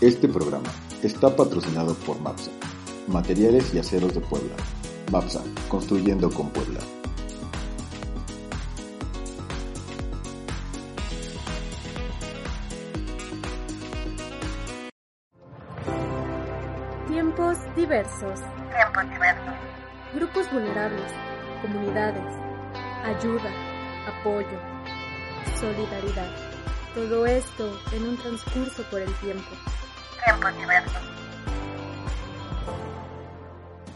Este programa está patrocinado por MAPSA, Materiales y Aceros de Puebla. MAPSA, construyendo con Puebla. Tiempos diversos. Tiempos diversos. Grupos vulnerables. Comunidades. Ayuda. Apoyo. Solidaridad. Todo esto en un transcurso por el tiempo. Tiempos diversos.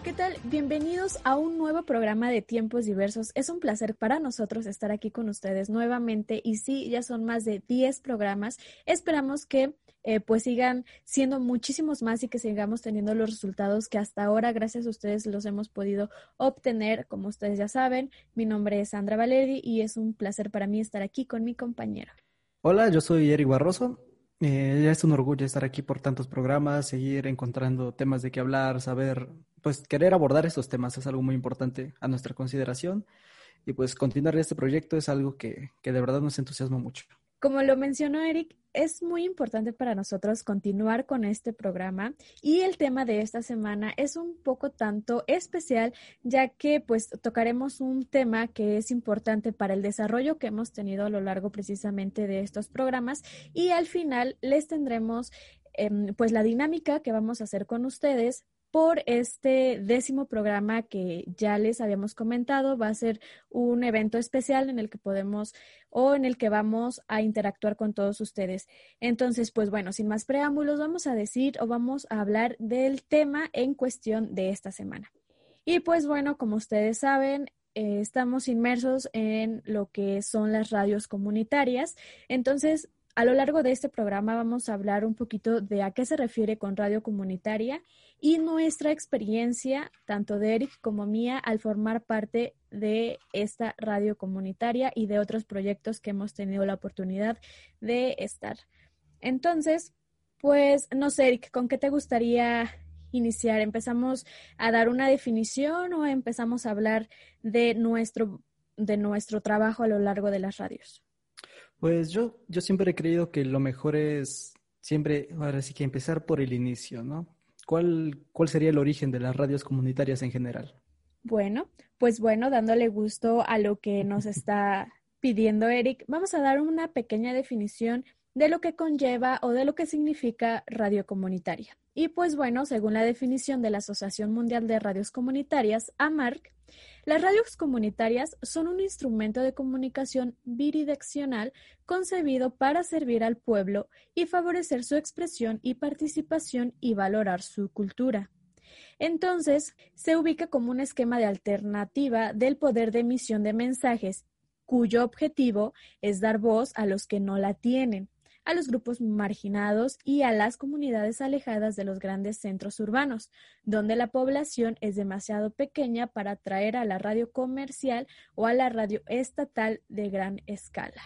¿Qué tal? Bienvenidos a un nuevo programa de Tiempos Diversos. Es un placer para nosotros estar aquí con ustedes nuevamente y sí, ya son más de 10 programas. Esperamos que eh, pues sigan siendo muchísimos más y que sigamos teniendo los resultados que hasta ahora, gracias a ustedes, los hemos podido obtener. Como ustedes ya saben, mi nombre es Sandra Valeri y es un placer para mí estar aquí con mi compañero. Hola, yo soy Eric Barroso. Eh, es un orgullo estar aquí por tantos programas, seguir encontrando temas de qué hablar, saber, pues querer abordar estos temas es algo muy importante a nuestra consideración y pues continuar este proyecto es algo que, que de verdad nos entusiasma mucho. Como lo mencionó Eric, es muy importante para nosotros continuar con este programa y el tema de esta semana es un poco tanto especial ya que pues tocaremos un tema que es importante para el desarrollo que hemos tenido a lo largo precisamente de estos programas y al final les tendremos em, pues la dinámica que vamos a hacer con ustedes por este décimo programa que ya les habíamos comentado. Va a ser un evento especial en el que podemos o en el que vamos a interactuar con todos ustedes. Entonces, pues bueno, sin más preámbulos, vamos a decir o vamos a hablar del tema en cuestión de esta semana. Y pues bueno, como ustedes saben, eh, estamos inmersos en lo que son las radios comunitarias. Entonces, a lo largo de este programa vamos a hablar un poquito de a qué se refiere con radio comunitaria y nuestra experiencia, tanto de Eric como mía, al formar parte de esta radio comunitaria y de otros proyectos que hemos tenido la oportunidad de estar. Entonces, pues no sé, Eric, ¿con qué te gustaría iniciar? ¿Empezamos a dar una definición o empezamos a hablar de nuestro, de nuestro trabajo a lo largo de las radios? Pues yo, yo siempre he creído que lo mejor es siempre, ahora sí que empezar por el inicio, ¿no? ¿Cuál, ¿Cuál sería el origen de las radios comunitarias en general? Bueno, pues bueno, dándole gusto a lo que nos está pidiendo Eric, vamos a dar una pequeña definición de lo que conlleva o de lo que significa radio comunitaria. Y pues bueno, según la definición de la Asociación Mundial de Radios Comunitarias, AMARC, las radios comunitarias son un instrumento de comunicación bidireccional concebido para servir al pueblo y favorecer su expresión y participación y valorar su cultura. Entonces, se ubica como un esquema de alternativa del poder de emisión de mensajes cuyo objetivo es dar voz a los que no la tienen, a los grupos marginados y a las comunidades alejadas de los grandes centros urbanos, donde la población es demasiado pequeña para atraer a la radio comercial o a la radio estatal de gran escala.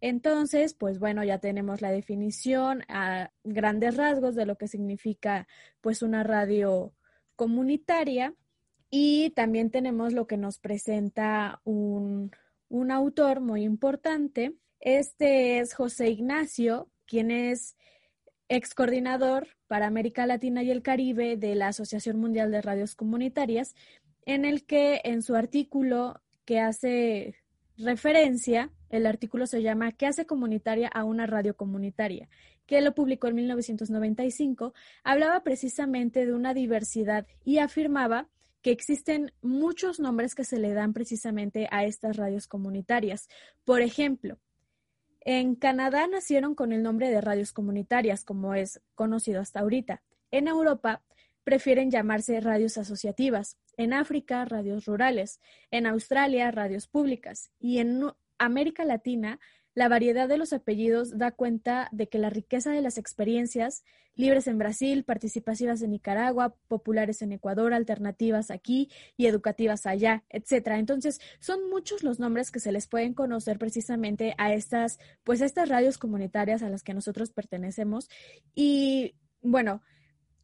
Entonces, pues bueno, ya tenemos la definición a grandes rasgos de lo que significa pues una radio comunitaria y también tenemos lo que nos presenta un, un autor muy importante este es José Ignacio, quien es ex coordinador para América Latina y el Caribe de la Asociación Mundial de Radios Comunitarias, en el que en su artículo que hace referencia, el artículo se llama ¿Qué hace comunitaria a una radio comunitaria? que lo publicó en 1995, hablaba precisamente de una diversidad y afirmaba que existen muchos nombres que se le dan precisamente a estas radios comunitarias. Por ejemplo, en Canadá nacieron con el nombre de radios comunitarias, como es conocido hasta ahorita. En Europa prefieren llamarse radios asociativas. En África, radios rurales. En Australia, radios públicas. Y en América Latina, la variedad de los apellidos da cuenta de que la riqueza de las experiencias, libres en Brasil, participativas en Nicaragua, populares en Ecuador, alternativas aquí y educativas allá, etcétera. Entonces, son muchos los nombres que se les pueden conocer precisamente a estas, pues a estas radios comunitarias a las que nosotros pertenecemos. Y bueno,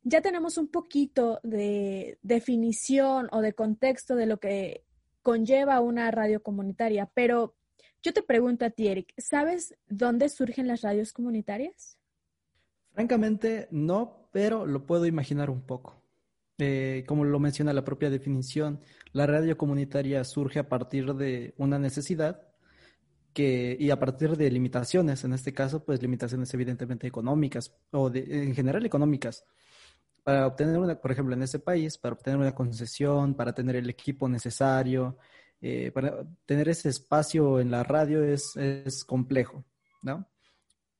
ya tenemos un poquito de definición o de contexto de lo que conlleva una radio comunitaria, pero yo te pregunto a ti, Eric, ¿sabes dónde surgen las radios comunitarias? Francamente, no, pero lo puedo imaginar un poco. Eh, como lo menciona la propia definición, la radio comunitaria surge a partir de una necesidad que, y a partir de limitaciones, en este caso, pues limitaciones evidentemente económicas o en general económicas. Para obtener una, por ejemplo, en ese país, para obtener una concesión, para tener el equipo necesario, eh, para tener ese espacio en la radio es, es complejo, ¿no?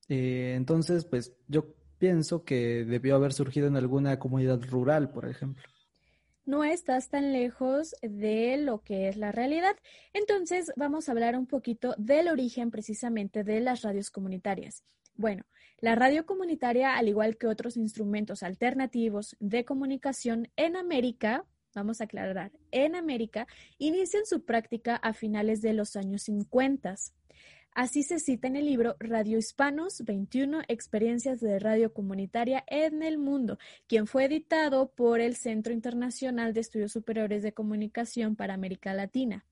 Eh, entonces, pues yo pienso que debió haber surgido en alguna comunidad rural, por ejemplo. No estás tan lejos de lo que es la realidad. Entonces, vamos a hablar un poquito del origen precisamente de las radios comunitarias. Bueno, la radio comunitaria, al igual que otros instrumentos alternativos de comunicación en América, vamos a aclarar, en América, inician su práctica a finales de los años 50. Así se cita en el libro Radio Hispanos 21 Experiencias de Radio Comunitaria en el Mundo, quien fue editado por el Centro Internacional de Estudios Superiores de Comunicación para América Latina.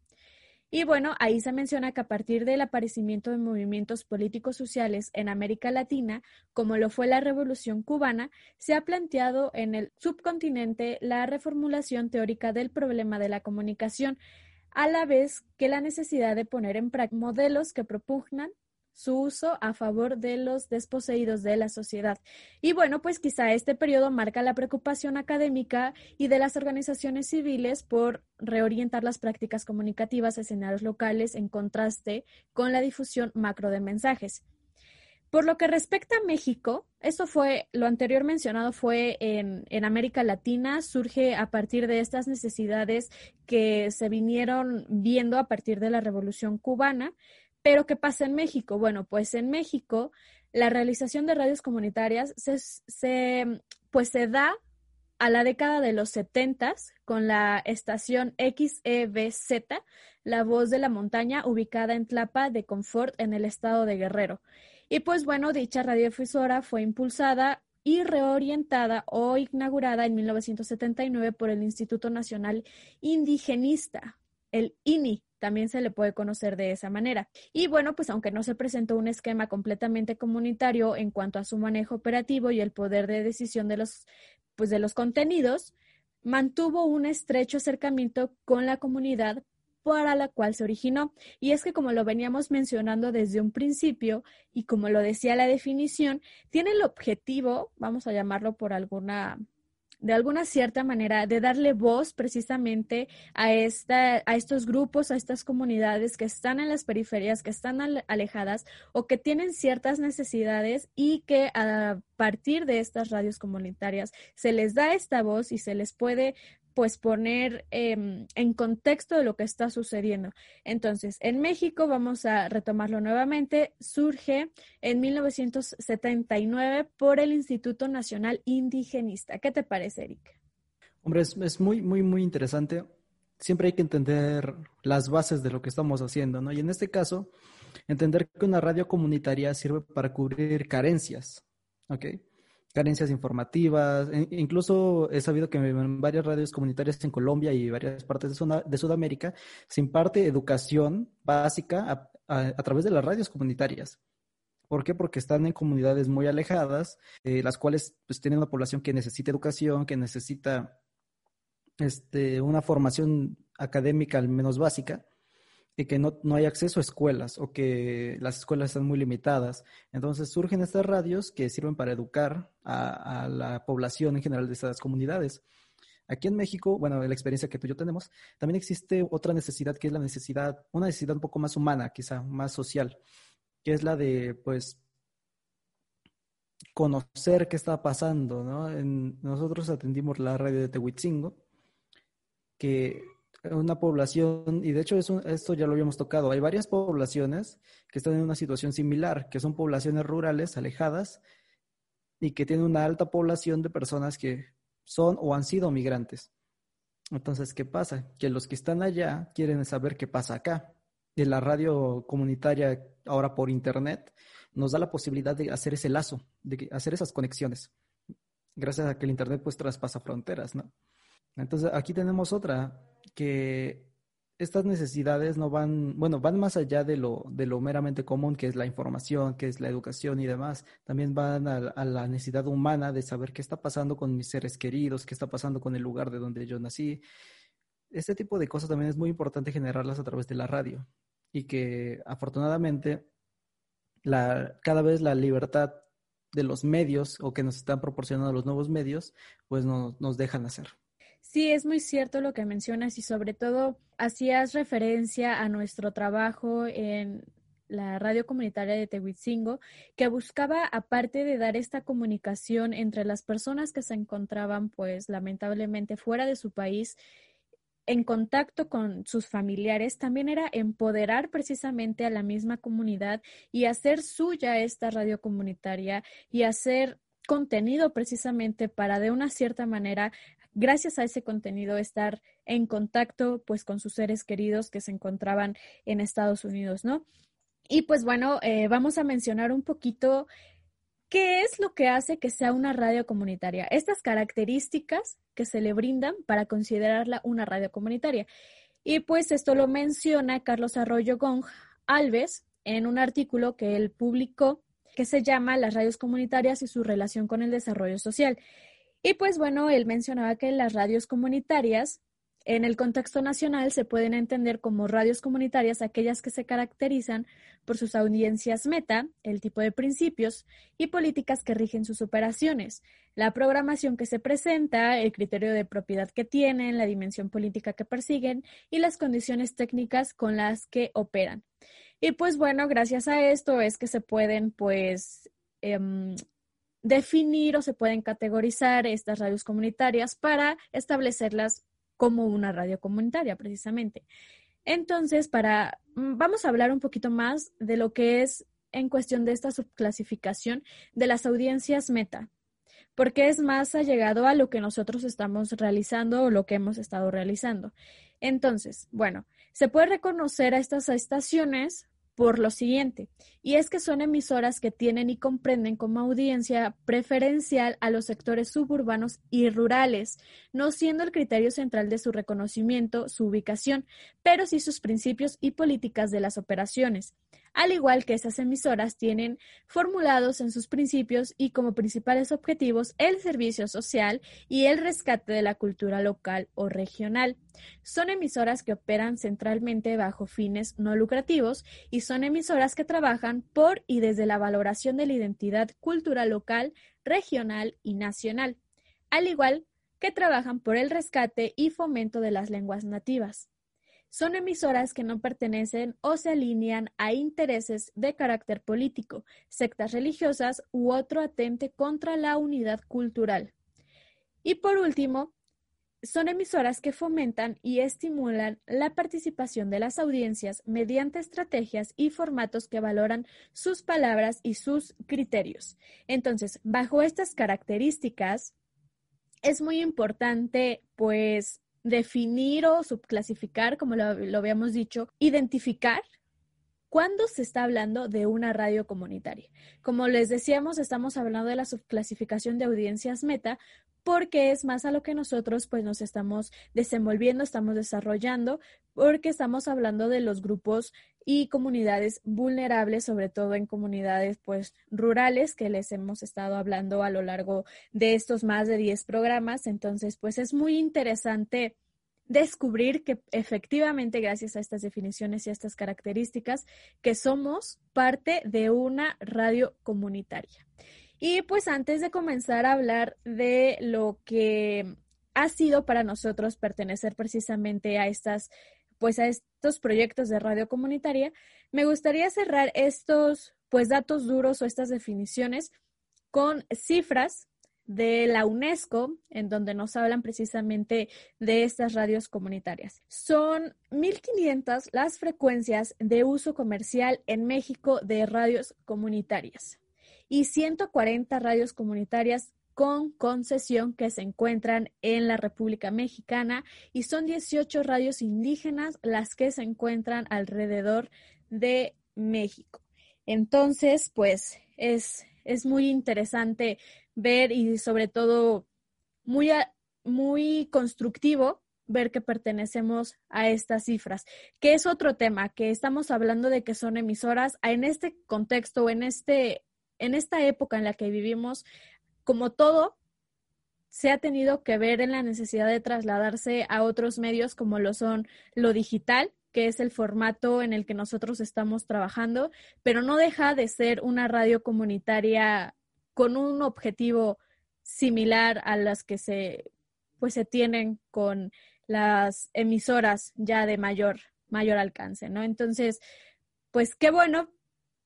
Y bueno, ahí se menciona que a partir del aparecimiento de movimientos políticos sociales en América Latina, como lo fue la Revolución cubana, se ha planteado en el subcontinente la reformulación teórica del problema de la comunicación, a la vez que la necesidad de poner en práctica modelos que propugnan su uso a favor de los desposeídos de la sociedad. Y bueno, pues quizá este periodo marca la preocupación académica y de las organizaciones civiles por reorientar las prácticas comunicativas a escenarios locales en contraste con la difusión macro de mensajes. Por lo que respecta a México, esto fue, lo anterior mencionado fue en, en, América Latina, surge a partir de estas necesidades que se vinieron viendo a partir de la Revolución cubana pero ¿qué pasa en México? Bueno, pues en México la realización de radios comunitarias se, pues se da a la década de los 70 con la estación XEBZ, La Voz de la Montaña, ubicada en Tlapa de Confort en el estado de Guerrero. Y pues bueno, dicha radiodifusora fue impulsada y reorientada o inaugurada en 1979 por el Instituto Nacional Indigenista, el INI, también se le puede conocer de esa manera. Y bueno, pues aunque no se presentó un esquema completamente comunitario en cuanto a su manejo operativo y el poder de decisión de los, pues de los contenidos, mantuvo un estrecho acercamiento con la comunidad para la cual se originó. Y es que como lo veníamos mencionando desde un principio y como lo decía la definición, tiene el objetivo, vamos a llamarlo por alguna de alguna cierta manera, de darle voz precisamente a, esta, a estos grupos, a estas comunidades que están en las periferias, que están alejadas o que tienen ciertas necesidades y que a partir de estas radios comunitarias se les da esta voz y se les puede pues poner em, en contexto de lo que está sucediendo. Entonces, en México, vamos a retomarlo nuevamente, surge en 1979 por el Instituto Nacional Indigenista. ¿Qué te parece, Eric? Hombre, es, es muy, muy, muy interesante. Siempre hay que entender las bases de lo que estamos haciendo, ¿no? Y en este caso, entender que una radio comunitaria sirve para cubrir carencias, ¿ok? Carencias informativas. E incluso he sabido que en varias radios comunitarias en Colombia y varias partes de, Sudamérica se imparte educación básica a, través de las radios comunitarias. ¿Por qué? Porque están en comunidades muy alejadas, eh, las cuales pues, tienen una población que necesita educación, que necesita este, una formación académica al menos básica y que no, no, hay acceso a escuelas o que las escuelas están muy limitadas. Entonces surgen estas radios que sirven para educar a, la población en general de estas comunidades. Aquí en México, bueno, la experiencia que tú y yo tenemos, también existe otra necesidad que es la necesidad, una necesidad un poco más humana, quizá más social, que es la de, pues, conocer qué está pasando, ¿no? nosotros atendimos la radio de Tehuitzingo, que una población, y de hecho eso, esto ya lo habíamos tocado, hay varias poblaciones que están en una situación similar, que son poblaciones rurales alejadas y que tienen una alta población de personas que son o han sido migrantes. Entonces, ¿qué pasa? Que los que están allá quieren saber qué pasa acá. Y la radio comunitaria, ahora por internet, nos da la posibilidad de hacer ese lazo, de hacer esas conexiones. Gracias a que el internet pues traspasa fronteras, ¿no? Entonces, aquí tenemos otra, que estas necesidades no van, bueno, van más allá de lo, de lo meramente común, que es la información, que es la educación y demás. También van a, la necesidad humana de saber qué está pasando con mis seres queridos, qué está pasando con el lugar de donde yo nací. Este tipo de cosas también es muy importante generarlas a través de la radio y que afortunadamente la, cada vez la libertad de los medios o que nos están proporcionando los nuevos medios, pues no, nos dejan hacer. Sí, es muy cierto lo que mencionas y sobre todo hacías referencia a nuestro trabajo en la radio comunitaria de Tehuitzingo, que buscaba, aparte de dar esta comunicación entre las personas que se encontraban, pues lamentablemente fuera de su país, en contacto con sus familiares, también era empoderar precisamente a la misma comunidad y hacer suya esta radio comunitaria y hacer contenido precisamente para de una cierta manera gracias a ese contenido estar en contacto pues con sus seres queridos que se encontraban en Estados Unidos, ¿no? Y pues bueno, eh, vamos a mencionar un poquito qué es lo que hace que sea una radio comunitaria, estas características que se le brindan para considerarla una radio comunitaria. Y pues esto lo menciona Carlos Arroyo Gong Alves en un artículo que él publicó que se llama Las radios comunitarias y su relación con el desarrollo social. Y pues bueno, él mencionaba que las radios comunitarias en el contexto nacional se pueden entender como radios comunitarias aquellas que se caracterizan por sus audiencias meta, el tipo de principios y políticas que rigen sus operaciones, la programación que se presenta, el criterio de propiedad que tienen, la dimensión política que persiguen y las condiciones técnicas con las que operan. Y pues bueno, gracias a esto es que se pueden pues em, definir o se pueden categorizar estas radios comunitarias para establecerlas como una radio comunitaria, precisamente. Entonces, para, mm, vamos a hablar un poquito más de lo que es en cuestión de esta subclasificación de las audiencias meta, porque es más allegado a lo que nosotros estamos realizando o lo que hemos estado realizando. Entonces, bueno, se puede reconocer a estas estaciones por lo siguiente, y es que son emisoras que tienen y comprenden como audiencia preferencial a los sectores suburbanos y rurales, no siendo el criterio central de su reconocimiento su ubicación, pero sí sus principios y políticas de las operaciones al igual que esas emisoras tienen formulados en sus principios y como principales objetivos el servicio social y el rescate de la cultura local o regional. Son emisoras que operan centralmente bajo fines no lucrativos y son emisoras que trabajan por y desde la valoración de la identidad cultural local, regional y nacional, al igual que trabajan por el rescate y fomento de las lenguas nativas son emisoras que no pertenecen o se alinean a intereses de carácter político, sectas religiosas u otro atente contra la unidad cultural. Y por último, son emisoras que fomentan y estimulan la participación de las audiencias mediante estrategias y formatos que valoran sus palabras y sus criterios. Entonces, bajo estas características, es muy importante, pues, definir o subclasificar, como lo, habíamos dicho, identificar cuándo se está hablando de una radio comunitaria. Como les decíamos, estamos hablando de la subclasificación de audiencias meta porque es más a lo que nosotros pues nos estamos desenvolviendo, estamos desarrollando, porque estamos hablando de los grupos y comunidades vulnerables, sobre todo en comunidades pues rurales que les hemos estado hablando a lo largo de estos más de 10 programas. Entonces, pues es muy interesante descubrir que efectivamente gracias a estas definiciones y a estas características que somos parte de una radio comunitaria. Y pues antes de comenzar a hablar de lo que ha sido para nosotros pertenecer precisamente a estas pues a estos proyectos de radio comunitaria, me gustaría cerrar estos pues datos duros o estas definiciones con cifras de la UNESCO, en donde nos hablan precisamente de estas radios comunitarias. Son 1.500 las frecuencias de uso comercial en México de radios comunitarias y 140 radios comunitarias con concesión que se encuentran en la República Mexicana y son 18 radios indígenas las que se encuentran alrededor de México. Entonces, pues es, es muy interesante ver y sobre todo muy, muy constructivo ver que pertenecemos a estas cifras, que es otro tema, que estamos hablando de que son emisoras en este contexto, en, este, en esta época en la que vivimos, como todo, se ha tenido que ver en la necesidad de trasladarse a otros medios como lo son lo digital, que es el formato en el que nosotros estamos trabajando, pero no deja de ser una radio comunitaria con un objetivo similar a las que se pues se tienen con las emisoras ya de mayor mayor alcance, ¿no? Entonces, pues qué bueno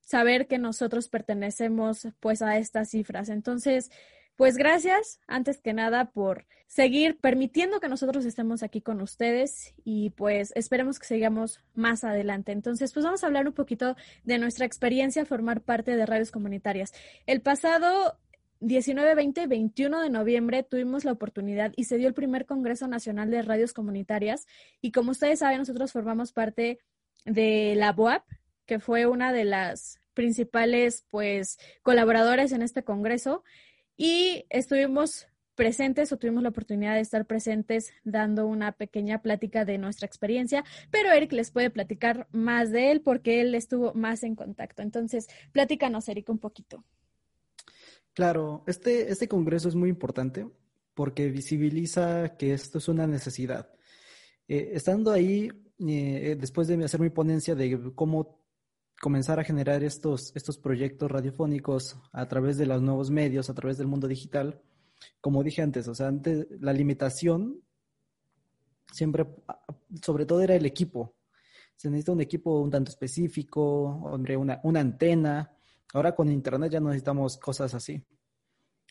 saber que nosotros pertenecemos pues a estas cifras. Entonces, pues gracias, antes que nada, por seguir permitiendo que nosotros estemos aquí con ustedes y pues esperemos que sigamos más adelante. Entonces, pues vamos a hablar un poquito de nuestra experiencia formar parte de radios comunitarias. El pasado 19, 20 21 de noviembre tuvimos la oportunidad y se dio el primer Congreso Nacional de Radios Comunitarias y como ustedes saben, nosotros formamos parte de la BOAP, que fue una de las principales pues colaboradores en este congreso y estuvimos presentes o tuvimos la oportunidad de estar presentes dando una pequeña plática de nuestra experiencia, pero Eric les puede platicar más de él porque él estuvo más en contacto. Entonces, platícanos, Eric, un poquito. Claro, este, este congreso es muy importante porque visibiliza que esto es una necesidad. Eh, estando ahí, eh, después de hacer mi ponencia de cómo comenzar a generar estos, estos proyectos radiofónicos a través de los nuevos medios, a través del mundo digital, como dije antes, o sea, antes la limitación siempre, sobre todo era el equipo. Se necesita un equipo un tanto específico, hombre, una, una antena. Ahora con internet ya no necesitamos cosas así.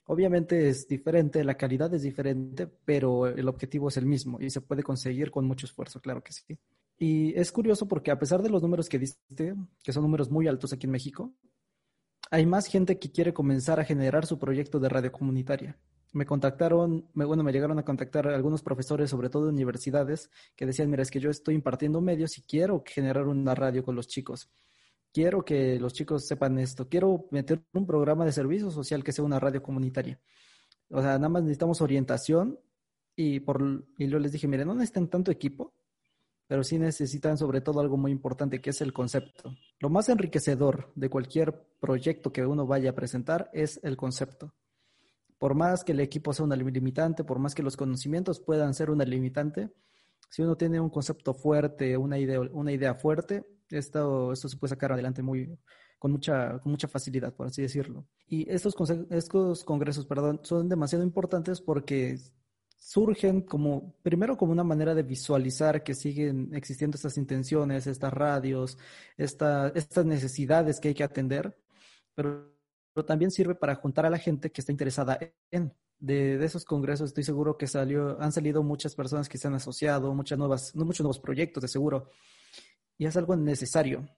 Obviamente es diferente, la calidad es diferente, pero el objetivo es el mismo y se puede conseguir con mucho esfuerzo, claro que sí. Y es curioso porque a pesar de los números que diste, que son números muy altos aquí en México, hay más gente que quiere comenzar a generar su proyecto de radio comunitaria. Me contactaron, me, bueno, me llegaron a contactar algunos profesores, sobre todo de universidades, que decían, mira, es que yo estoy impartiendo medios y quiero generar una radio con los chicos. Quiero que los chicos sepan esto. Quiero meter un programa de servicio social que sea una radio comunitaria. O sea, nada más necesitamos orientación y, por, y yo les dije, mire, no necesitan tanto equipo, pero sí necesitan sobre todo algo muy importante que es el concepto. Lo más enriquecedor de cualquier proyecto que uno vaya a presentar es el concepto. Por más que el equipo sea una limitante, por más que los conocimientos puedan ser una limitante, si uno tiene un concepto fuerte, una idea, una idea fuerte, esto, esto se puede sacar adelante muy, con, mucha, mucha facilidad, por así decirlo. Y estos, estos congresos perdón, son demasiado importantes porque surgen como, primero como una manera de visualizar que siguen existiendo estas intenciones, estas radios, esta, estas necesidades que hay que atender, pero, también sirve para juntar a la gente que está interesada en. De, de, esos congresos estoy seguro que salió, han salido muchas personas que se han asociado, muchas nuevas, muchos nuevos proyectos de seguro. Y es algo necesario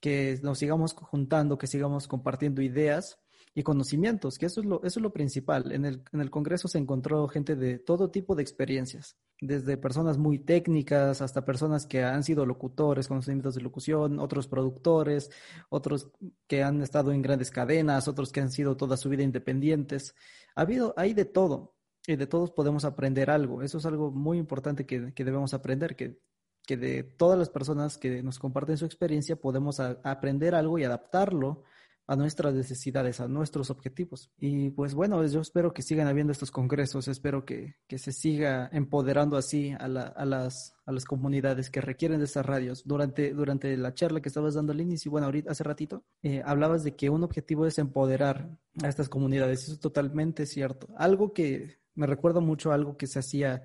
que nos sigamos juntando, que sigamos compartiendo ideas y conocimientos, que eso es lo, eso es lo principal. En el, en el Congreso se encontró gente de todo tipo de experiencias, desde personas muy técnicas hasta personas que han sido locutores, conocimientos de locución, otros productores, otros que han estado en grandes cadenas, otros que han sido toda su vida independientes. Ha habido, hay de todo y de todos podemos aprender algo. Eso es algo muy importante que, que debemos aprender, que, que de todas las personas que nos comparten su experiencia podemos aprender algo y adaptarlo a nuestras necesidades, a nuestros objetivos. Y pues bueno, yo espero que sigan habiendo estos congresos, espero que, que se siga empoderando así a, la, a, las, a las comunidades que requieren de estas radios. Durante, durante la charla que estabas dando al inicio, bueno, ahorita hace ratito, eh, hablabas de que un objetivo es empoderar a estas comunidades, eso es totalmente cierto. Algo que me recuerda mucho a algo que se hacía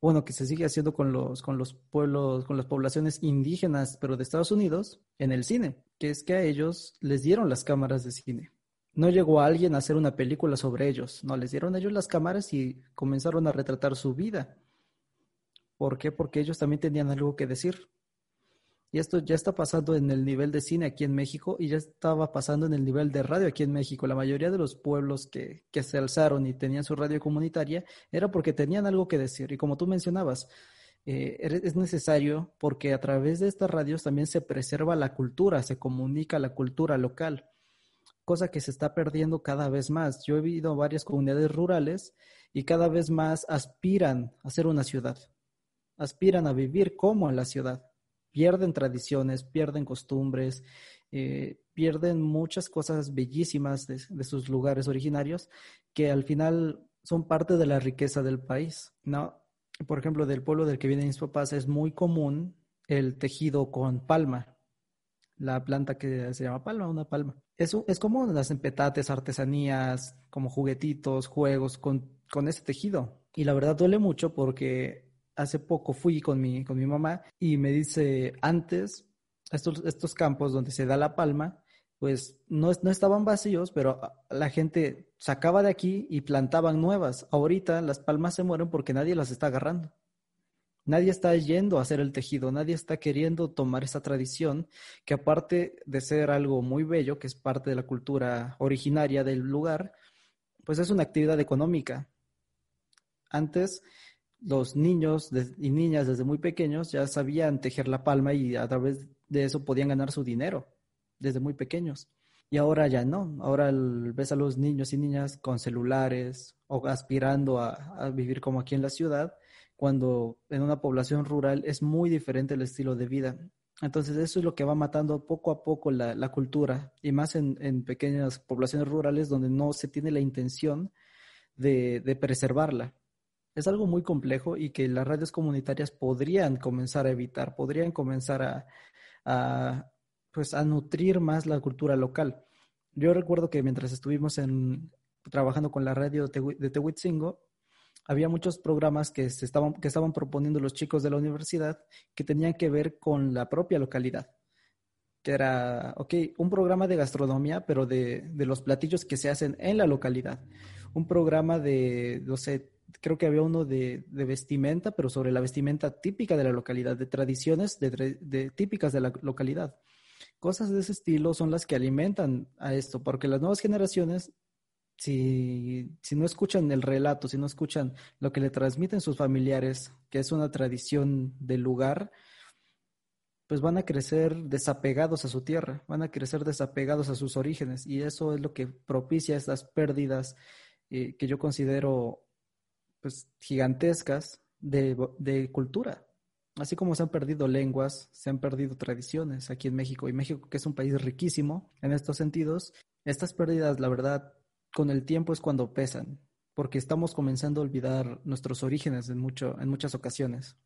bueno, que se sigue haciendo con los, con los pueblos, con las poblaciones indígenas, pero de Estados Unidos, en el cine, que es que a ellos les dieron las cámaras de cine. no llegó alguien a hacer una película sobre ellos, no, les dieron ellos las cámaras y comenzaron a retratar su vida. ¿Por qué? Porque ellos también tenían algo que decir. Y esto ya está pasando en el nivel de cine aquí en México y ya estaba pasando en el nivel de radio aquí en México. La mayoría de los pueblos que, que se alzaron y tenían su radio comunitaria era porque tenían algo que decir. Y como tú mencionabas, eh, es necesario porque a través de estas radios también se preserva la cultura, se comunica la cultura local, cosa que se está perdiendo cada vez más. Yo he ido a varias comunidades rurales y cada vez más aspiran a ser una ciudad, aspiran a vivir como en la ciudad pierden tradiciones, pierden costumbres, eh, pierden muchas cosas bellísimas de, sus lugares originarios que al final son parte de la riqueza del país, ¿no? Por ejemplo, del pueblo del que vienen mis papás es muy común el tejido con palma, la planta que se llama palma, una palma. Eso es como las empetates, artesanías, como juguetitos, juegos con, con ese tejido. Y la verdad duele mucho porque hace poco fui con mi, con mi mamá y me dice, antes, estos, estos campos donde se da la palma, pues no, no estaban vacíos, pero la gente sacaba de aquí y plantaban nuevas. Ahorita las palmas se mueren porque nadie las está agarrando. Nadie está yendo a hacer el tejido, nadie está queriendo tomar esa tradición que aparte de ser algo muy bello, que es parte de la cultura originaria del lugar, pues es una actividad económica. Antes los niños y niñas desde muy pequeños ya sabían tejer la palma y a través de eso podían ganar su dinero desde muy pequeños. Y ahora ya no, ahora ves a los niños y niñas con celulares o aspirando a, vivir como aquí en la ciudad, cuando en una población rural es muy diferente el estilo de vida. Entonces eso es lo que va matando poco a poco la, cultura y más en, pequeñas poblaciones rurales donde no se tiene la intención de preservarla es algo muy complejo y que las radios comunitarias podrían comenzar a evitar, podrían comenzar a, pues, a nutrir más la cultura local. Yo recuerdo que mientras estuvimos en, trabajando con la radio de Tehuitzingo, había muchos programas que, se estaban, que estaban proponiendo los chicos de la universidad que tenían que ver con la propia localidad. Que era, ok, un programa de gastronomía, pero de, de los platillos que se hacen en la localidad. Un programa de, no sé, creo que había uno de, vestimenta, pero sobre la vestimenta típica de la localidad, de tradiciones de, típicas de la localidad. Cosas de ese estilo son las que alimentan a esto, porque las nuevas generaciones, si, si no escuchan el relato, si no escuchan lo que le transmiten sus familiares, que es una tradición del lugar, pues van a crecer desapegados a su tierra, van a crecer desapegados a sus orígenes, y eso es lo que propicia estas pérdidas eh, que yo considero pues, gigantescas de, cultura. Así como se han perdido lenguas, se han perdido tradiciones aquí en México. Y México, que es un país riquísimo en estos sentidos, estas pérdidas, la verdad, con el tiempo es cuando pesan, porque estamos comenzando a olvidar nuestros orígenes en, mucho, en muchas ocasiones.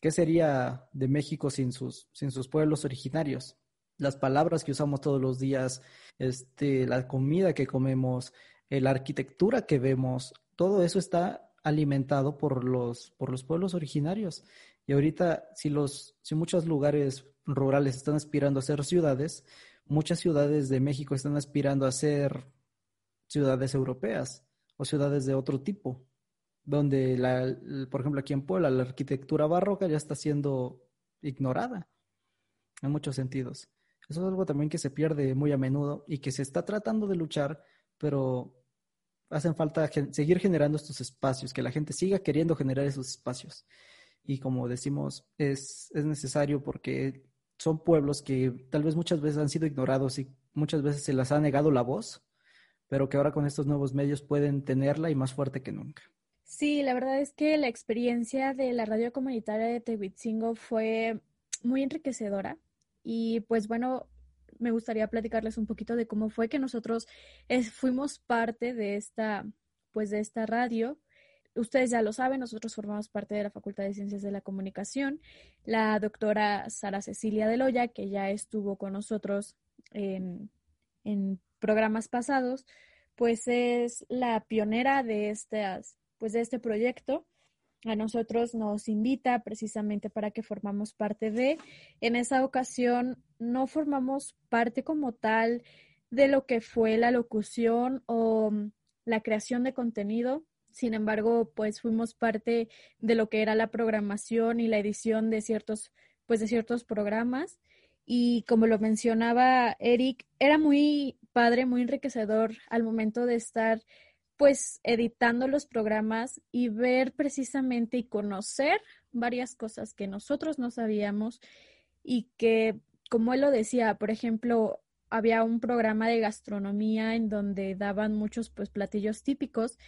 ¿Qué sería de México sin sus, sin sus pueblos originarios? Las palabras que usamos todos los días, este, la comida que comemos, eh, la arquitectura que vemos, todo eso está alimentado por los, por los pueblos originarios. Y ahorita, si, los, si muchos lugares rurales están aspirando a ser ciudades, muchas ciudades de México están aspirando a ser ciudades europeas o ciudades de otro tipo, donde, la, por ejemplo, aquí en Puebla, la arquitectura barroca ya está siendo ignorada en muchos sentidos. Eso es algo también que se pierde muy a menudo y que se está tratando de luchar, pero hacen falta seguir generando estos espacios, que la gente siga queriendo generar esos espacios. Y como decimos, es, es necesario porque son pueblos que tal vez muchas veces han sido ignorados y muchas veces se les ha negado la voz, pero que ahora con estos nuevos medios pueden tenerla y más fuerte que nunca. Sí, la verdad es que la experiencia de la radio comunitaria de Tehuitzingo fue muy enriquecedora y pues bueno, me gustaría platicarles un poquito de cómo fue que nosotros fuimos parte de esta, pues de esta radio. Ustedes ya lo saben, nosotros formamos parte de la Facultad de Ciencias de la Comunicación. La doctora Sara Cecilia de Loya, que ya estuvo con nosotros en, programas pasados, pues es la pionera de, estas, pues de este proyecto a nosotros nos invita precisamente para que formamos parte de. En esa ocasión no formamos parte como tal de lo que fue la locución o la creación de contenido. Sin embargo, pues fuimos parte de lo que era la programación y la edición de ciertos, pues de ciertos programas. Y como lo mencionaba Eric, era muy padre, muy enriquecedor al momento de estar pues editando los programas y ver precisamente y conocer varias cosas que nosotros no sabíamos y que, como él lo decía, por ejemplo, había un programa de gastronomía en donde daban muchos pues platillos típicos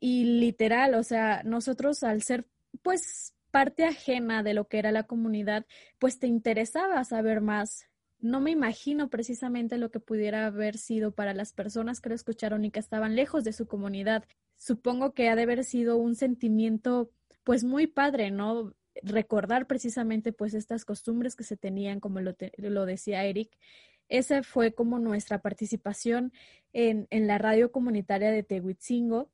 y literal, o sea, nosotros al ser pues parte ajena de lo que era la comunidad, pues te interesaba saber más. No me imagino precisamente lo que pudiera haber sido para las personas que lo escucharon y que estaban lejos de su comunidad. Supongo que ha de haber sido un sentimiento pues muy padre, ¿no? Recordar precisamente pues estas costumbres que se tenían, como lo, lo decía Eric, esa fue como nuestra participación en, la radio comunitaria de Tehuitzingo.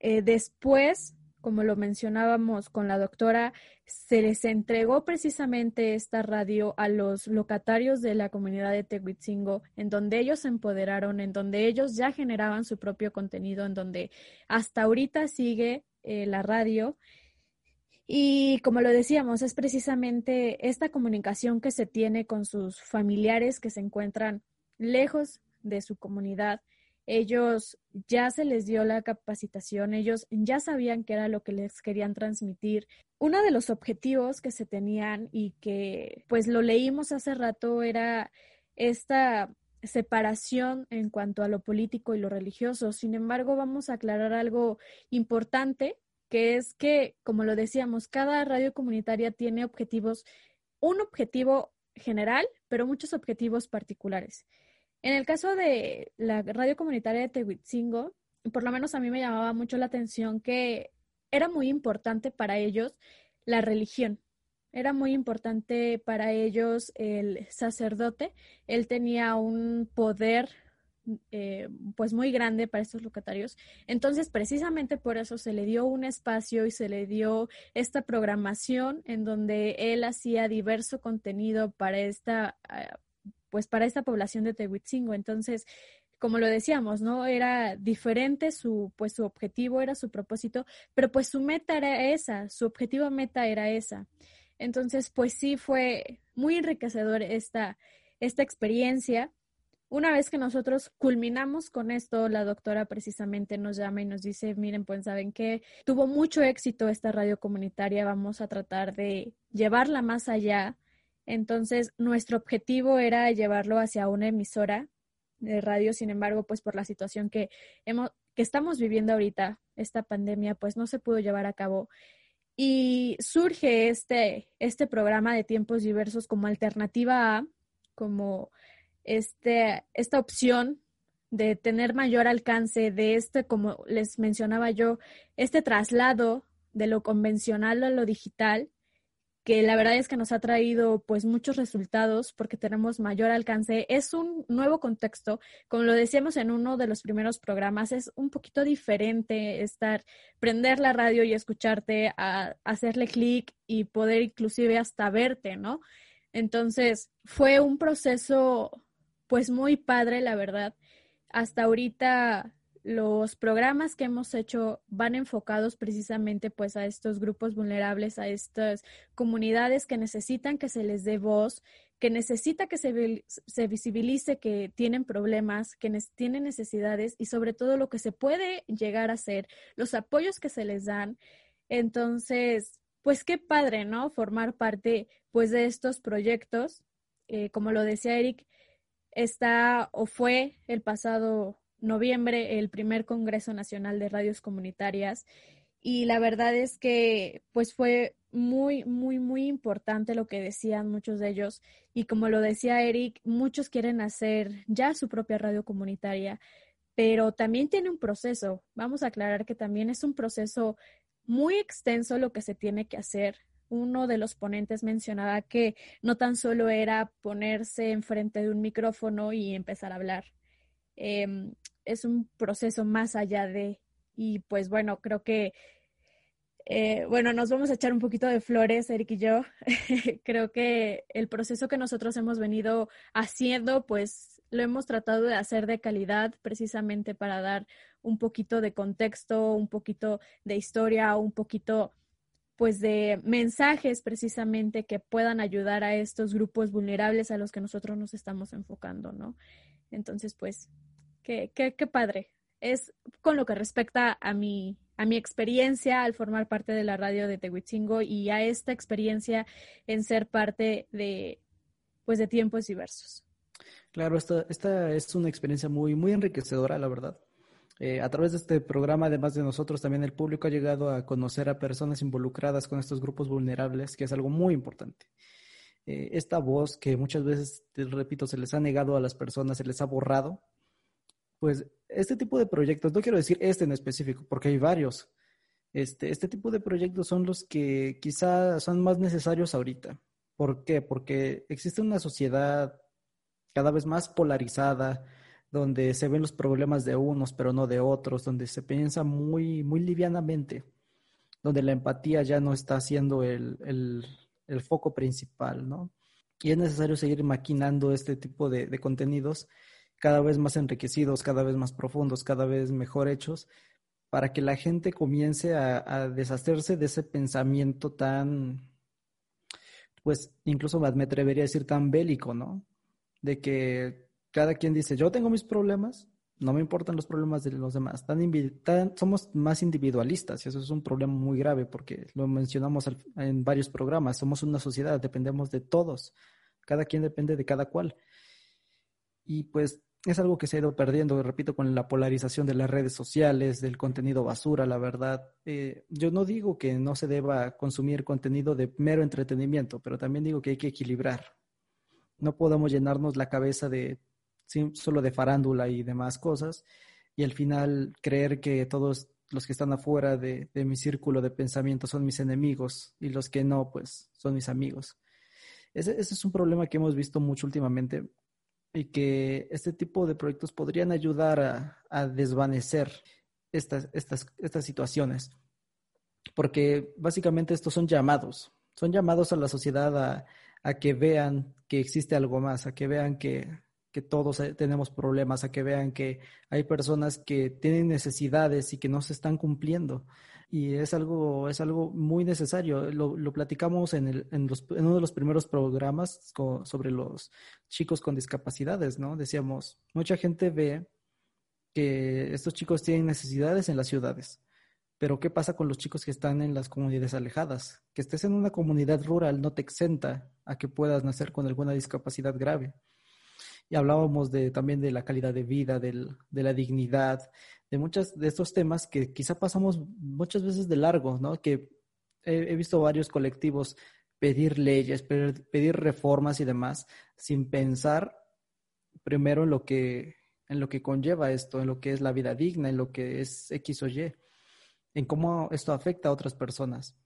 Eh, después, como lo mencionábamos con la doctora, se les entregó precisamente esta radio a los locatarios de la comunidad de Tehuitzingo, en donde ellos se empoderaron, en donde ellos ya generaban su propio contenido, en donde hasta ahorita sigue eh, la radio y como lo decíamos, es precisamente esta comunicación que se tiene con sus familiares que se encuentran lejos de su comunidad. Ellos ya se les dio la capacitación, ellos ya sabían qué era lo que les querían transmitir. Uno de los objetivos que se tenían y que pues lo leímos hace rato era esta separación en cuanto a lo político y lo religioso. Sin embargo, vamos a aclarar algo importante que es que, como lo decíamos, cada radio comunitaria tiene objetivos, un objetivo general, pero muchos objetivos particulares. En el caso de la radio comunitaria de Tehuitzingo, por lo menos a mí me llamaba mucho la atención que era muy importante para ellos la religión. Era muy importante para ellos el sacerdote. Él tenía un poder eh, pues muy grande para estos locatarios. Entonces, precisamente por eso se le dio un espacio y se le dio esta programación en donde él hacía diverso contenido para esta, ah, pues para esta población de Tehuitzingo. Entonces, como lo decíamos, ¿no? Era diferente su, pues su objetivo, era su propósito, pero pues su meta era esa, su objetivo meta era esa. Entonces, pues sí fue muy enriquecedor esta, esta experiencia una vez que nosotros culminamos con esto, la doctora precisamente nos llama y nos dice, miren, pues saben que tuvo mucho éxito esta radio comunitaria, vamos a tratar de llevarla más allá. Entonces, nuestro objetivo era llevarlo hacia una emisora de radio, sin embargo, pues por la situación que hemos que estamos viviendo ahorita, esta pandemia, pues no se pudo llevar a cabo. Y surge este, este programa de tiempos diversos como alternativa a, como este, esta opción de tener mayor alcance de este, como les mencionaba yo, este traslado de lo convencional a lo digital, que la verdad es que nos ha traído pues muchos resultados porque tenemos mayor alcance. Es un nuevo contexto, como lo decíamos en uno de los primeros programas, es un poquito diferente estar, prender la radio y escucharte, a hacerle clic y poder inclusive hasta verte, ¿no? Entonces, fue un proceso pues muy padre, la verdad. Hasta ahorita los programas que hemos hecho van enfocados precisamente pues a estos grupos vulnerables, a estas comunidades que necesitan que se les dé voz, que necesita que se, se visibilice que tienen problemas, que tienen necesidades y sobre todo lo que se puede llegar a hacer, los apoyos que se les dan. Entonces, pues qué padre, ¿no? Formar parte pues de estos proyectos. Eh, como lo decía Eric, está o fue el pasado noviembre el primer Congreso Nacional de Radios Comunitarias y la verdad es que pues fue muy, muy, muy importante lo que decían muchos de ellos y como lo decía Eric, muchos quieren hacer ya su propia radio comunitaria, pero también tiene un proceso. Vamos a aclarar que también es un proceso muy extenso lo que se tiene que hacer uno de los ponentes mencionaba que no tan solo era ponerse enfrente de un micrófono y empezar a hablar. Em, es un proceso más allá de, y pues bueno, creo que, eh, bueno, nos vamos a echar un poquito de flores, Eric y yo. creo que el proceso que nosotros hemos venido haciendo, pues lo hemos tratado de hacer de calidad precisamente para dar un poquito de contexto, un poquito de historia, un poquito pues de mensajes precisamente que puedan ayudar a estos grupos vulnerables a los que nosotros nos estamos enfocando, ¿no? Entonces, pues, qué, qué, qué padre. Es con lo que respecta a mi, a mi experiencia al formar parte de la radio de Tehuitzingo y a esta experiencia en ser parte de, pues, de tiempos diversos. Claro, esta, esta es una experiencia muy, muy enriquecedora, la verdad. Eh, a través de este programa, además de nosotros, también el público ha llegado a conocer a personas involucradas con estos grupos vulnerables, que es algo muy importante. Eh, esta voz que muchas veces, te repito, se les ha negado a las personas, se les ha borrado, pues este tipo de proyectos, no quiero decir este en específico, porque hay varios, este, este tipo de proyectos son los que quizá son más necesarios ahorita. ¿Por qué? Porque existe una sociedad cada vez más polarizada, donde se ven los problemas de unos pero no de otros, donde se piensa muy, muy livianamente, donde la empatía ya no está siendo el, el, foco principal, ¿no? Y es necesario seguir maquinando este tipo de, de, contenidos cada vez más enriquecidos, cada vez más profundos, cada vez mejor hechos, para que la gente comience a, a deshacerse de ese pensamiento tan, pues incluso me atrevería a decir tan bélico, ¿no? De que cada quien dice, yo tengo mis problemas, no me importan los problemas de los demás. Tan, somos más individualistas y eso es un problema muy grave porque lo mencionamos en varios programas. Somos una sociedad, dependemos de todos. Cada quien depende de cada cual. Y pues es algo que se ha ido perdiendo, repito, con la polarización de las redes sociales, del contenido basura, la verdad. Eh, yo no digo que no se deba consumir contenido de mero entretenimiento, pero también digo que hay que equilibrar. No podemos llenarnos la cabeza de solo de farándula y demás cosas, y al final creer que todos los que están afuera de, mi círculo de pensamiento son mis enemigos y los que no, pues son mis amigos. Ese, es un problema que hemos visto mucho últimamente y que este tipo de proyectos podrían ayudar a, desvanecer estas, estas, estas situaciones. Porque básicamente estos son llamados, son llamados a la sociedad a, a que vean que existe algo más, a que vean que que todos eh, tenemos problemas, a que vean que hay personas que tienen necesidades y que no se están cumpliendo. Y es algo, es algo muy necesario. Lo, lo platicamos en, el, en, los, en, uno de los primeros programas sobre los chicos con discapacidades, ¿no? Decíamos, mucha gente ve que estos chicos tienen necesidades en las ciudades. Pero ¿qué pasa con los chicos que están en las comunidades alejadas? Que estés en una comunidad rural no te exenta a que puedas nacer con alguna discapacidad grave y hablábamos de, también de la calidad de vida, del, de la dignidad, de muchos de estos temas que quizá pasamos muchas veces de largo, ¿no? Que he, visto varios colectivos pedir leyes, pedir, reformas y demás, sin pensar primero en lo que en lo que conlleva esto, en lo que es la vida digna, en lo que es X o Y, en cómo esto afecta a otras personas.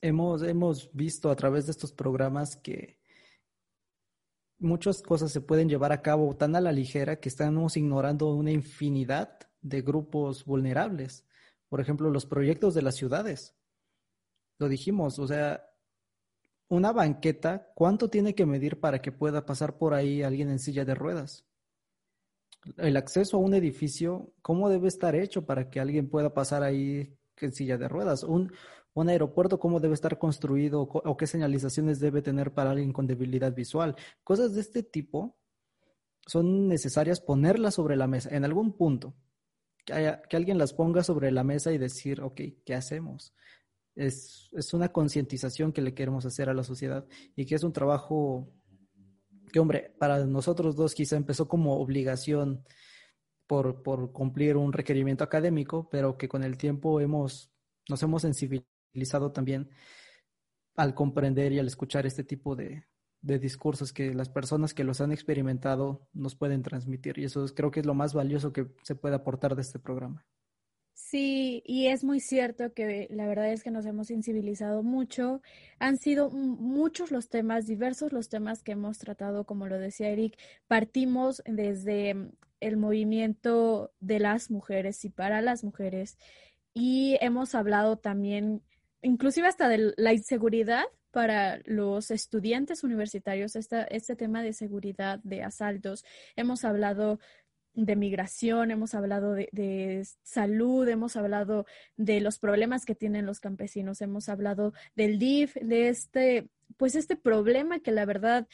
Hemos, hemos visto a través de estos programas que muchas cosas se pueden llevar a cabo tan a la ligera que estamos ignorando una infinidad de grupos vulnerables. Por ejemplo, los proyectos de las ciudades. Lo dijimos, o sea, una banqueta, ¿cuánto tiene que medir para que pueda pasar por ahí alguien en silla de ruedas? El acceso a un edificio, ¿cómo debe estar hecho para que alguien pueda pasar ahí en silla de ruedas? Un, un aeropuerto, cómo debe estar construido o qué señalizaciones debe tener para alguien con debilidad visual. Cosas de este tipo son necesarias ponerlas sobre la mesa en algún punto. Que, que alguien las ponga sobre la mesa y decir, ok, ¿qué hacemos? Es, es una concientización que le queremos hacer a la sociedad y que es un trabajo que, hombre, para nosotros dos quizá empezó como obligación por, por cumplir un requerimiento académico, pero que con el tiempo hemos, nos hemos sensibilizado también al comprender y al escuchar este tipo de, discursos que las personas que los han experimentado nos pueden transmitir. Y eso creo que es lo más valioso que se puede aportar de este programa. Sí, y es muy cierto que la verdad es que nos hemos sensibilizado mucho. Han sido muchos los temas, diversos los temas que hemos tratado, como lo decía Eric. Partimos desde el movimiento de las mujeres y para las mujeres y hemos hablado también inclusive hasta de la inseguridad para los estudiantes universitarios, esta, este tema de seguridad, de asaltos. Hemos hablado de migración, hemos hablado de, de, salud, hemos hablado de los problemas que tienen los campesinos, hemos hablado del DIF, de este, pues este problema que la verdad,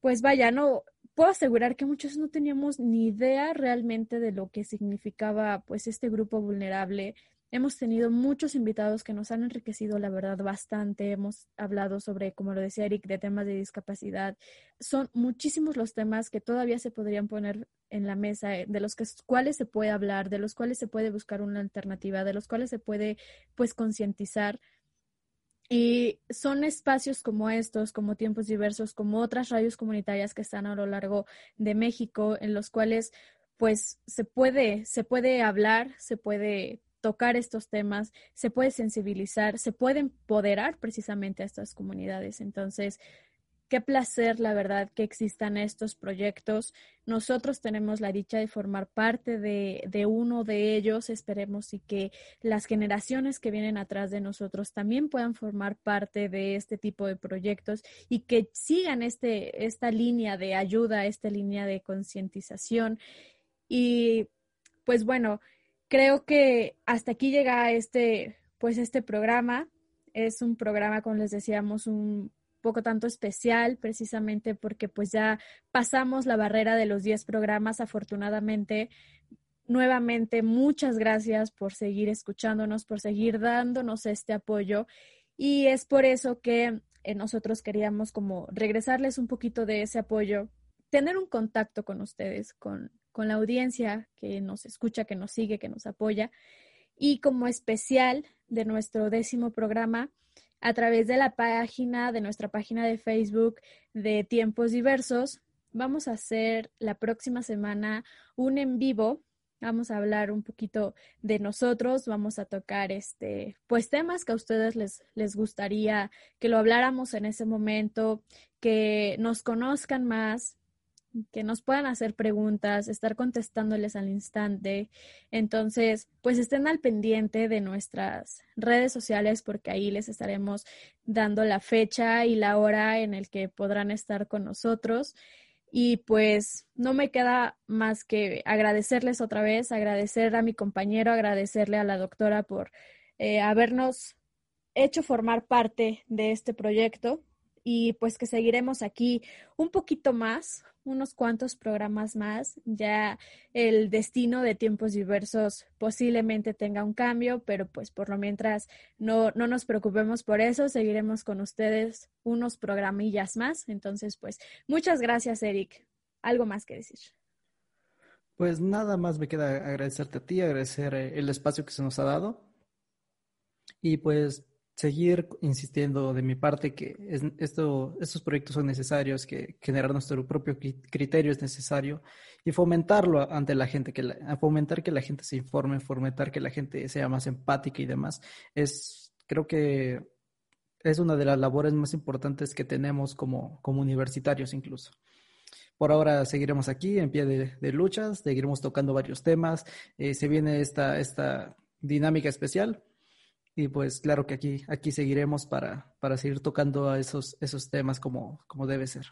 pues vaya, no, puedo asegurar que muchos no teníamos ni idea realmente de lo que significaba pues este grupo vulnerable. Hemos tenido muchos invitados que nos han enriquecido, la verdad, bastante. Hemos hablado sobre, como lo decía Eric, de temas de discapacidad. Son muchísimos los temas que todavía se podrían poner en la mesa, eh, de los que, cuales se puede hablar, de los cuales se puede buscar una alternativa, de los cuales se puede, pues, concientizar. Y son espacios como estos, como tiempos diversos, como otras radios comunitarias que están a lo largo de México, en los cuales pues se puede, se puede hablar, se puede tocar estos temas, se puede sensibilizar, se puede empoderar precisamente a estas comunidades. Entonces, qué placer, la verdad, que existan estos proyectos. Nosotros tenemos la dicha de formar parte de, de, uno de ellos. Esperemos y que las generaciones que vienen atrás de nosotros también puedan formar parte de este tipo de proyectos y que sigan este, esta línea de ayuda, esta línea de concientización. Y pues bueno, creo que hasta aquí llega este, pues este programa. Es un programa, como les decíamos, un poco tanto especial, precisamente porque pues ya pasamos la barrera de los 10 programas, afortunadamente. Nuevamente, muchas gracias por seguir escuchándonos, por seguir dándonos este apoyo. Y es por eso que eh, nosotros queríamos como regresarles un poquito de ese apoyo, tener un contacto con ustedes, con, con la audiencia que nos escucha, que nos sigue, que nos apoya. Y como especial de nuestro décimo programa, a través de la página, de nuestra página de Facebook de Tiempos Diversos. Vamos a hacer la próxima semana un en vivo. Vamos a hablar un poquito de nosotros, vamos a tocar este, pues temas que a ustedes les, les gustaría que lo habláramos en ese momento, que nos conozcan más, que nos puedan hacer preguntas, estar contestándoles al instante. Entonces, pues estén al pendiente de nuestras redes sociales porque ahí les estaremos dando la fecha y la hora en el que podrán estar con nosotros. Y pues no me queda más que agradecerles otra vez, agradecer a mi compañero, agradecerle a la doctora por eh, habernos hecho formar parte de este proyecto y pues que seguiremos aquí un poquito más, unos cuantos programas más. Ya el destino de tiempos diversos posiblemente tenga un cambio, pero pues por lo mientras no, no nos preocupemos por eso, seguiremos con ustedes unos programillas más. Entonces, pues muchas gracias, Eric. ¿Algo más que decir? Pues nada más me queda agradecerte a ti, agradecer eh, el espacio que se nos ha dado. Y pues seguir insistiendo de mi parte que esto, estos proyectos son necesarios, que generar nuestro propio criterio es necesario y fomentarlo ante la gente, que fomentar que la gente se informe, fomentar que la gente sea más empática y demás. Es, creo que es una de las labores más importantes que tenemos como, como universitarios incluso. Por ahora seguiremos aquí en pie de, luchas, seguiremos tocando varios temas. Eh, se viene esta, esta dinámica especial y pues claro que aquí, aquí seguiremos para, para seguir tocando a esos, esos temas como, como debe ser.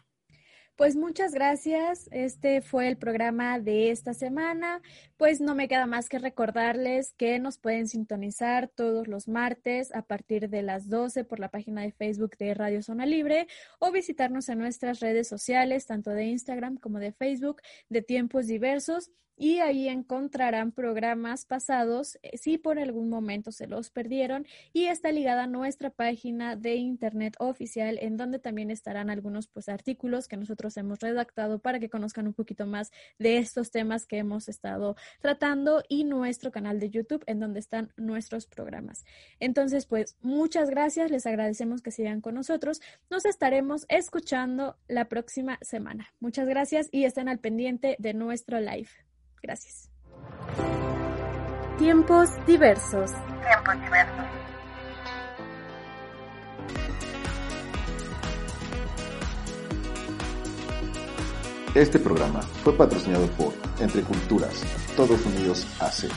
Pues muchas gracias. Este fue el programa de esta semana. Pues no me queda más que recordarles que nos pueden sintonizar todos los martes a partir de las 12 por la página de Facebook de Radio Zona Libre o visitarnos en nuestras redes sociales, tanto de Instagram como de Facebook, de tiempos diversos y ahí encontrarán programas pasados eh, si por algún momento se los perdieron y está ligada a nuestra página de internet oficial en donde también estarán algunos pues artículos que nosotros hemos redactado para que conozcan un poquito más de estos temas que hemos estado tratando y nuestro canal de YouTube en donde están nuestros programas. Entonces pues muchas gracias, les agradecemos que sigan con nosotros. Nos estaremos escuchando la próxima semana. Muchas gracias y estén al pendiente de nuestro live. Gracias. Tiempos diversos. Tiempos diversos. Este programa fue patrocinado por Entre Culturas, Todos Unidos AC.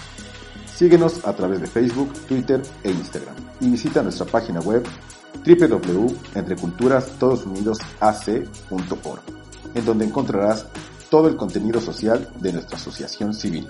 Síguenos a través de Facebook, Twitter e Instagram. y visita nuestra página web www.entreculturastodosunidosAC.org, en donde encontrarás todo el contenido social de nuestra asociación civil.